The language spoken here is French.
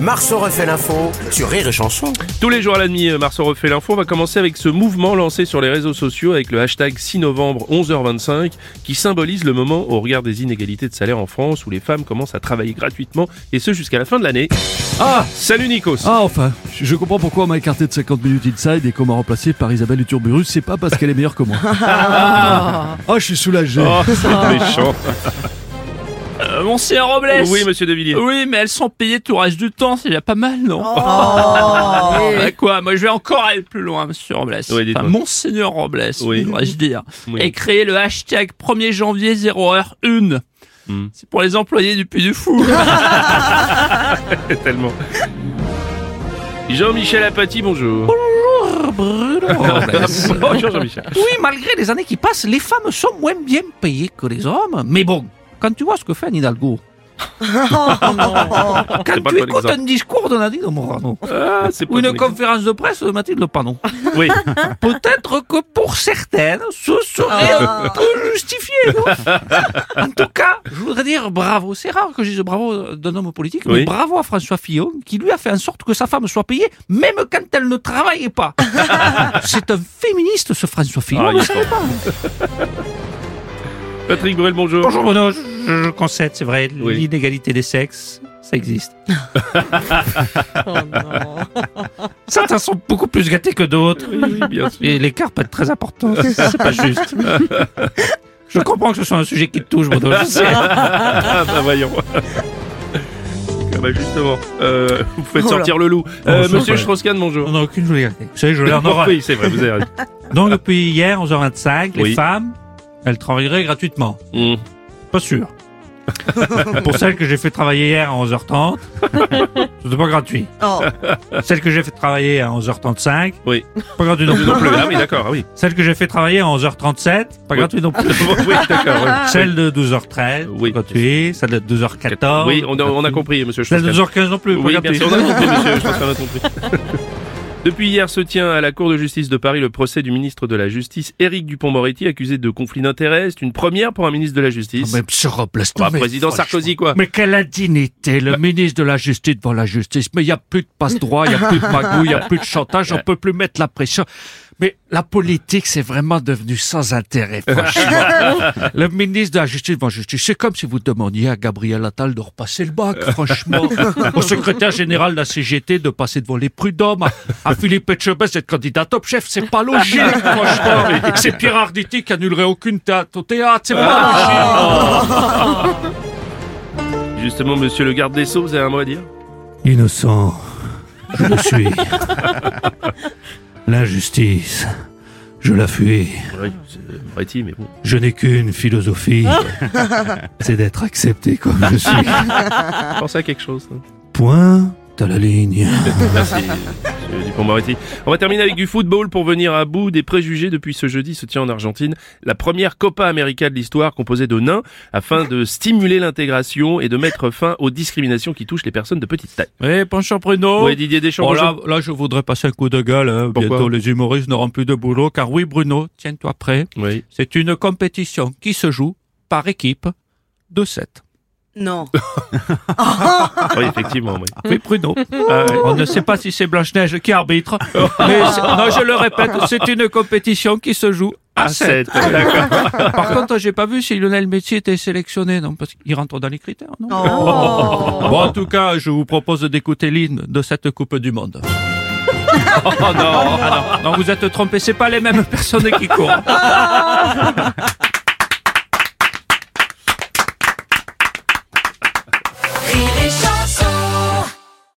Marceau refait l'info sur Rire et Chanson. Tous les jours à la demi, euh, Marceau refait l'info. On va commencer avec ce mouvement lancé sur les réseaux sociaux avec le hashtag 6 novembre 11h25 qui symbolise le moment au regard des inégalités de salaire en France où les femmes commencent à travailler gratuitement et ce jusqu'à la fin de l'année. Ah Salut Nikos Ah enfin, je comprends pourquoi on m'a écarté de 50 minutes inside et qu'on m'a remplacé par Isabelle Uturburus, c'est pas parce qu'elle est meilleure que moi. Ah, je suis soulagé. Oh, c'est méchant Euh, Monsieur Robles Oui, monsieur De Villiers. Oui, mais elles sont payées tout le reste du temps, c'est déjà pas mal, non Oh. Bah quoi Moi, je vais encore aller plus loin, monsieur Robles. Oui, enfin, Monseigneur Robles, Oui. devrais-je dire. Oui. Et créer le hashtag 1er janvier 0h1. Hmm. C'est pour les employés du Puy du Fou. Tellement. Jean-Michel Apathy, bonjour. bonjour Jean-Michel. Oui, malgré les années qui passent, les femmes sont moins bien payées que les hommes. Mais bon, quand tu vois ce que fait Anne Hidalgo, quand pas tu écoutes exemple. un discours de Nadine Morano, Ah, ou une conférence de presse de Mathilde Panon, Oui. peut-être que pour certaines, ce serait un peu justifié, non En tout cas, je voudrais dire bravo. C'est rare que je dise bravo d'un homme politique, Oui. mais bravo à François Fillon, qui lui a fait en sorte que sa femme soit payée, même quand elle ne travaillait pas. C'est un féministe, ce François Fillon, Ah, Patrick Bruel, bonjour. Bonjour Bruno, je, je concède, c'est vrai, Oui. l'inégalité des sexes, ça existe. Certains sont beaucoup plus gâtés que d'autres. Oui, bien sûr. Et l'écart peut être très important, c'est pas juste. Je comprends que ce soit un sujet qui te touche, Bruno. je sais. Ah bah voyons. Ah bah justement, euh, vous faites sortir le loup. Euh, Bonjour. Monsieur Strauss-Kahn, bonjour. On n'a aucune vulgarité. Vous savez, je l'ai en horreur. Oui, c'est vrai, vous avez raison. Donc depuis hier, 11h25, les femmes, elles travailleraient gratuitement. Hum. Pas sûr. Pour celles que j'ai fait travailler hier à 11h30, c'était pas gratuit. Celles que j'ai fait travailler à 11h35, Oui. pas gratuit non plus. Non plus. Ah oui, d'accord, ah oui. Celle que j'ai fait travailler à 11h37, pas Oui. gratuit non plus. oui, d'accord. oui. Celle de 12h13, Oui. gratuit. Celle de 12h14. Oui, on a, on a compris, monsieur Celle de Strauss-Kahn. 12h15 non plus, pas Oui, bien gratuit. sûr, on a compris, monsieur Strauss-Kahn, on a compris. Depuis hier se tient à la Cour de justice de Paris le procès du ministre de la Justice, Éric Dupont-Moretti, accusé de conflit d'intérêts. C'est une première pour un ministre de la Justice. Mais monsieur Robles, Bah, président. Sarkozy, quoi. Mais quelle indignité, le ministre de la Justice devant la justice. Mais il n'y a plus de passe-droit, il n'y a plus de magouille, il n'y a plus de chantage, on peut plus mettre la pression. Mais la politique, c'est vraiment devenu sans intérêt, franchement. le ministre de la Justice devant la justice, c'est comme si vous demandiez à Gabriel Attal de repasser le bac, franchement. Au secrétaire général de la CGT de passer devant les prud'hommes, à, à Philippe Etchebest d'être candidat top chef, c'est pas logique, franchement. C'est Pierre Arditi qui annulerait aucune théâtre au théâtre, c'est pas logique. Justement, monsieur le garde des Sceaux, vous avez un mot à dire? Innocent, je le suis. L'injustice, je la fuis. Oui, c'est Moretti, mais bon. Je n'ai qu'une philosophie, c'est d'être accepté comme je suis. Pensez à quelque chose. hein. Point à la ligne. Merci, monsieur Dupont-Moretti. On va terminer avec du football pour venir à bout des préjugés. Depuis ce jeudi se tient en Argentine la première Copa América de l'histoire composée de nains afin de stimuler l'intégration et de mettre fin aux discriminations qui touchent les personnes de petite taille. Oui, bonjour Bruno. Oui, Didier Deschamps, là, là, je voudrais passer un coup de gueule. hein. Bientôt, les humoristes n'auront plus de boulot. Car oui, Bruno, tiens-toi prêt. Oui. C'est une compétition qui se joue par équipe de 7. Non. oui, effectivement, oui. Oui, Bruno. Ouais. On ne sait pas si c'est Blanche-Neige qui arbitre. mais non, je le répète, c'est une compétition qui se joue à À 7. sept, d'accord. Par contre, j'ai pas vu si Lionel Messi était sélectionné, non, parce qu'il rentre dans les critères, non? Oh. Bon, en tout cas, je vous propose d'écouter l'hymne de cette Coupe du Monde. oh non, ah non, non, vous êtes trompé, c'est pas les mêmes personnes qui courent.